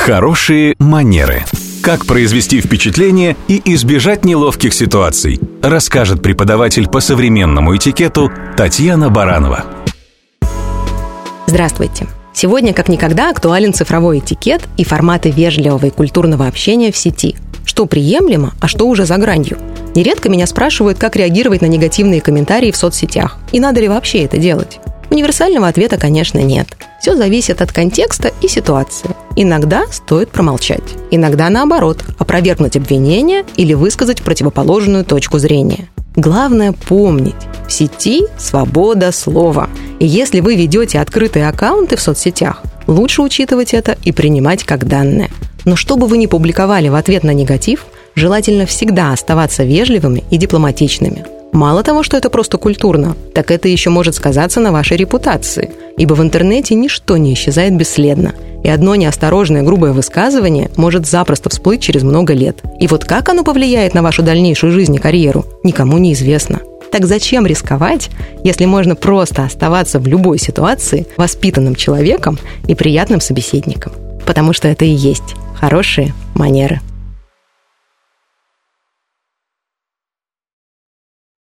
Хорошие манеры. Как произвести впечатление и избежать неловких ситуаций, расскажет преподаватель по современному этикету Татьяна Баранова. Здравствуйте. Сегодня как никогда актуален цифровой этикет и форматы вежливого и культурного общения в сети. Что приемлемо, а что уже за гранью. Нередко меня спрашивают, как реагировать на негативные комментарии в соцсетях. И надо ли вообще это делать. Универсального ответа, конечно, нет. Все зависит от контекста и ситуации. Иногда стоит промолчать. Иногда, наоборот, опровергнуть обвинение или высказать противоположную точку зрения. Главное помнить, в сети свобода слова. И если вы ведете открытые аккаунты в соцсетях, лучше учитывать это и принимать как данное. Но что бы вы ни публиковали в ответ на негатив, желательно всегда оставаться вежливыми и дипломатичными – Мало того, что это просто культурно, так это еще может сказаться на вашей репутации, ибо в интернете ничто не исчезает бесследно, и одно неосторожное грубое высказывание может запросто всплыть через много лет. И вот как оно повлияет на вашу дальнейшую жизнь и карьеру, никому не известно. Так зачем рисковать, если можно просто оставаться в любой ситуации воспитанным человеком и приятным собеседником? Потому что это и есть хорошие манеры.